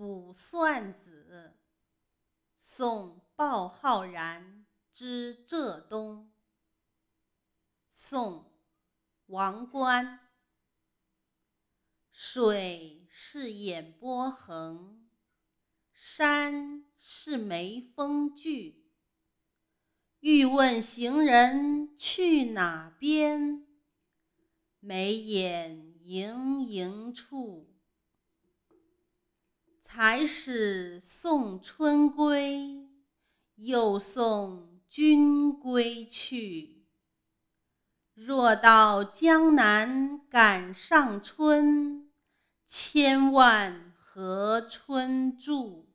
卜算子》宋·鲍浩然之浙东。宋·王观。水是眼波横，山是眉峰聚。欲问行人去哪边？眉眼盈盈处。才始送春归，又送君归去。若到江南赶上春，千万和春住。